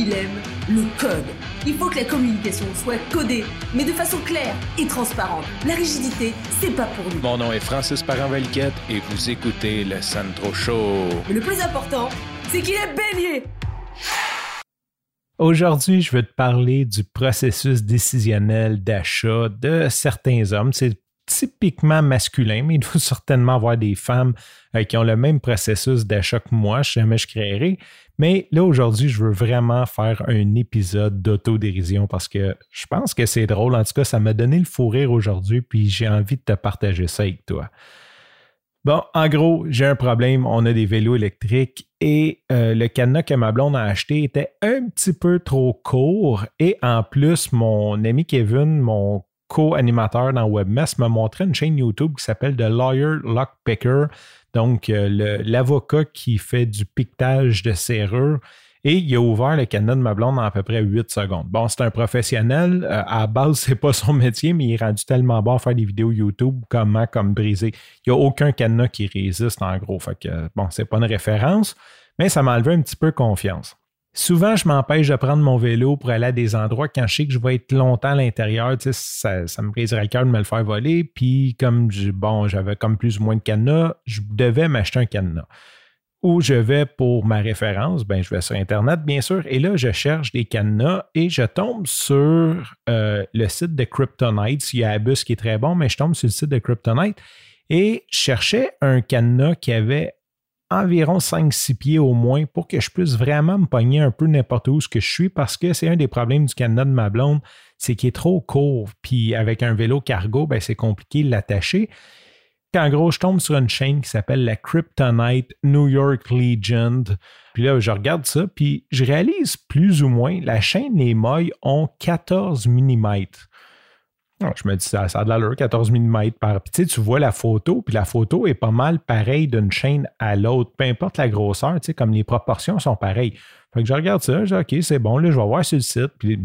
il aime le code. Il faut que la communication soit codée, mais de façon claire et transparente. La rigidité, c'est pas pour nous. Mon nom est Francis Parent-Valquette et vous écoutez le Sandro Show. Mais le plus important, c'est qu'il est bélier. Aujourd'hui, je veux te parler du processus décisionnel d'achat de certains hommes. C'est typiquement masculin, mais il faut certainement avoir des femmes euh, qui ont le même processus d'achat que moi, je jamais je créerai. Mais là, aujourd'hui, je veux vraiment faire un épisode d'autodérision parce que je pense que c'est drôle. En tout cas, ça m'a donné le fou rire aujourd'hui, puis j'ai envie de te partager ça avec toi. Bon, en gros, j'ai un problème. On a des vélos électriques et euh, le cadenas que ma blonde a acheté était un petit peu trop court. Et en plus, mon ami Kevin, mon co-animateur dans WebMess, m'a montré une chaîne YouTube qui s'appelle The Lawyer Lockpicker. Donc, euh, l'avocat qui fait du piquetage de serrure. Et il a ouvert le cadenas de ma blonde en à peu près 8 secondes. Bon, c'est un professionnel. Euh, à la base, c'est pas son métier, mais il est rendu tellement bon à faire des vidéos YouTube, comment, comme briser. Il n'y a aucun cadenas qui résiste, en gros. Fait que, bon, c'est pas une référence, mais ça m'a enlevé un petit peu confiance. Souvent, je m'empêche de prendre mon vélo pour aller à des endroits quand je sais que je vais être longtemps à l'intérieur. ça, ça me briserait le cœur de me le faire voler. Puis, comme bon, j'avais comme plus ou moins de cadenas, je devais m'acheter un cadenas. Où je vais pour ma référence, ben, je vais sur Internet, bien sûr, et là, je cherche des cadenas et je tombe sur euh, le site de Kryptonite. Il y a Abus qui est très bon, mais je tombe sur le site de Kryptonite et je cherchais un cadenas qui avait environ 5-6 pieds au moins pour que je puisse vraiment me pogner un peu n'importe où ce que je suis parce que c'est un des problèmes du cadenas de ma blonde, c'est qu'il est trop court. Puis avec un vélo cargo, ben, c'est compliqué de l'attacher. En gros, je tombe sur une chaîne qui s'appelle la Kryptonite New York Legend. Puis là, je regarde ça, puis je réalise plus ou moins, la chaîne, les mailles ont 14 mm je me dis, ça, ça a de l'allure, 14 mm par. Puis, tu vois la photo, puis la photo est pas mal pareille d'une chaîne à l'autre, peu importe la grosseur, tu sais, comme les proportions sont pareilles. Fait que je regarde ça, je dis, OK, c'est bon, là, je vais voir sur le site. Puis,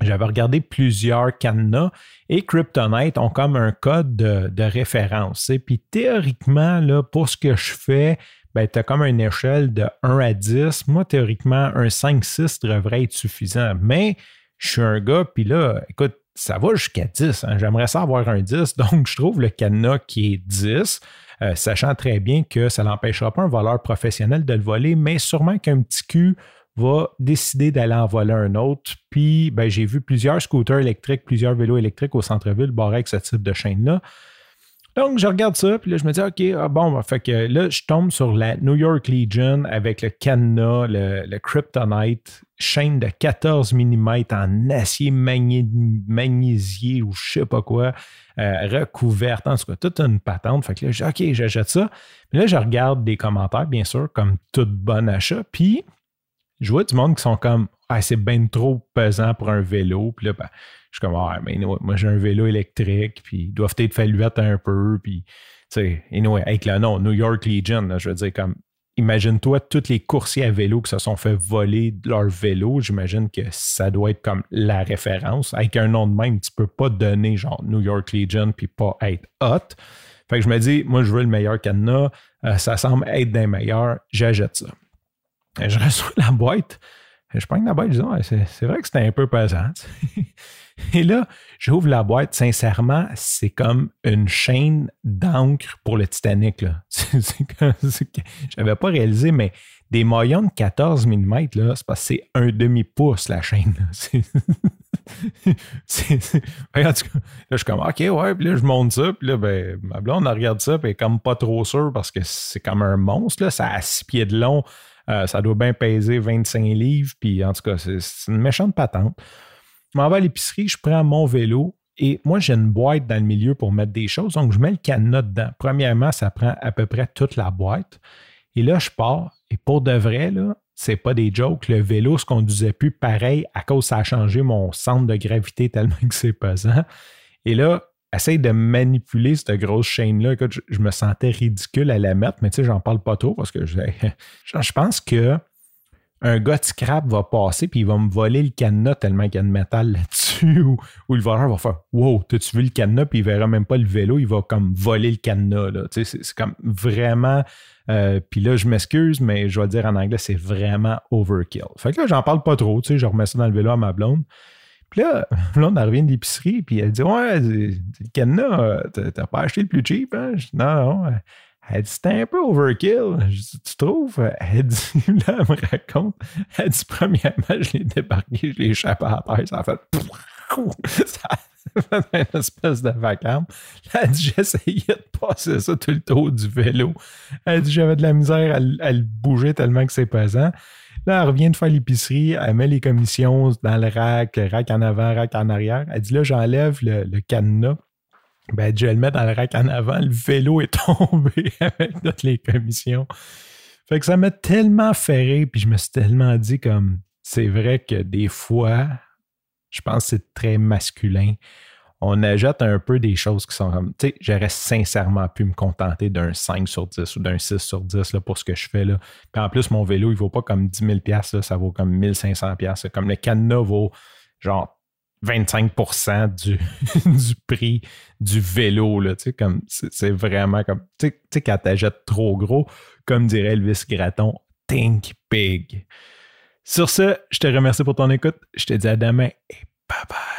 j'avais regardé plusieurs cadenas et Kryptonite ont comme un code de, référence. Puis théoriquement, là, pour ce que je fais, ben, tu as comme une échelle de 1 à 10. Moi, théoriquement, un 5-6 devrait être suffisant. Mais je suis un gars, puis là, écoute, ça va jusqu'à 10. Hein. J'aimerais ça avoir un 10. Donc, je trouve le cadenas qui est 10, euh, sachant très bien que ça n'empêchera pas un voleur professionnel de le voler, mais sûrement qu'un petit cul va décider d'aller en voler un autre. Puis, ben, j'ai vu plusieurs scooters électriques, plusieurs vélos électriques au centre-ville barrés avec ce type de chaîne-là. Donc, je regarde ça, puis là, je me dis, OK, ah, bon, ben, fait que là, je tombe sur la New York Legion avec le cadenas, le, Kryptonite, chaîne de 14 mm en acier magnésié ou je sais pas quoi, euh, recouverte, en tout cas, toute une patente. Fait que là, je dis, OK, j'achète ça. Puis là, je regarde des commentaires, bien sûr, comme tout bon achat, puis je vois du monde qui sont comme, ah, c'est bien trop pesant pour un vélo. Puis là, ben, je suis comme, ah, mais moi, j'ai un vélo électrique, puis ils doivent être faluettes un peu, puis, tu sais, anyway, avec le nom New York Legion, je veux dire, comme, imagine-toi tous les coursiers à vélo qui se sont fait voler leur vélo. J'imagine que ça doit être comme la référence. Avec un nom de même, tu peux pas donner genre New York Legion puis pas être hot. Fait que je me dis, moi, je veux le meilleur cadenas. Euh, ça semble être des meilleurs. J'achète ça. Je reçois la boîte. Je prends la boîte, je dis, c'est vrai que c'était un peu pesant. Et là, j'ouvre la boîte. Sincèrement, c'est comme une chaîne d'encre pour le Titanic. Je n'avais pas réalisé, mais des maillons de 14 mm, c'est parce que c'est un demi-pouce la chaîne. En tout cas, là, je suis comme, OK, ouais, puis là, je monte ça, puis là, ben, ma blonde, on regarde ça, puis elle est comme pas trop sûre parce que c'est comme un monstre, là, ça a six pieds de long, euh, ça doit bien peser 25 livres, puis en tout cas, c'est une méchante patente. Je m'en vais à l'épicerie, je prends mon vélo et moi, j'ai une boîte dans le milieu pour mettre des choses. Donc, je mets le cadenas dedans. Premièrement, ça prend à peu près toute la boîte. Et là, je pars. Et pour de vrai, là, c'est pas des jokes. Le vélo se conduisait plus pareil à cause ça a changé mon centre de gravité tellement que c'est pesant. Et là, essaye de manipuler cette grosse chaîne-là. Je, me sentais ridicule à la mettre, mais tu sais, j'en parle pas trop parce que je, je pense que un gars de scrap va passer puis il va me voler le cadenas tellement qu'il y a de métal là-dessus. dessus ou, le voleur va faire Wow, t'as-tu vu le cadenas? Puis il verra même pas le vélo, il va comme voler le cadenas. Là. C'est, comme vraiment. Euh, puis là, je m'excuse, mais je vais dire en anglais, c'est vraiment overkill. Fait que là, j'en parle pas trop, tu sais, je remets ça dans le vélo à ma blonde. Puis là, là, on revient de l'épicerie, puis elle dit Ouais, le cadenas, t'as pas acheté le plus cheap, hein? non, non. Elle dit, c'était un peu overkill. Je dis, tu trouves? Elle dit, là, elle me raconte. Elle dit, premièrement, je l'ai débarqué, je l'ai échappé à terre, ça a fait. Ça a fait une espèce de vacarme. Elle dit, j'essayais de passer ça tout le tour du vélo. Elle dit, j'avais de la misère à, le bouger tellement que c'est pesant. Là, elle revient de faire l'épicerie, elle met les commissions dans le rack, rack en avant, rack en arrière. Elle dit, là, j'enlève le, le cadenas ben, je le mets dans le rack en avant, le vélo est tombé avec toutes les commissions. Fait que ça m'a tellement ferré, puis je me suis tellement dit comme c'est vrai que des fois, je pense que c'est très masculin. On ajoute un peu des choses qui sont comme, tu sais, j'aurais sincèrement pu me contenter d'un 5 sur 10 ou d'un 6 sur 10 là, pour ce que je fais. Là. Puis en plus, mon vélo, il vaut pas comme 10 000 là, ça vaut comme 1500 Comme le cadenas vaut genre 25 du, du prix du vélo. Là, comme, c'est, vraiment comme. Tu sais, quand t'achètes trop gros, comme dirait Elvis Graton, think big. Sur ce, je te remercie pour ton écoute. Je te dis à demain et bye bye.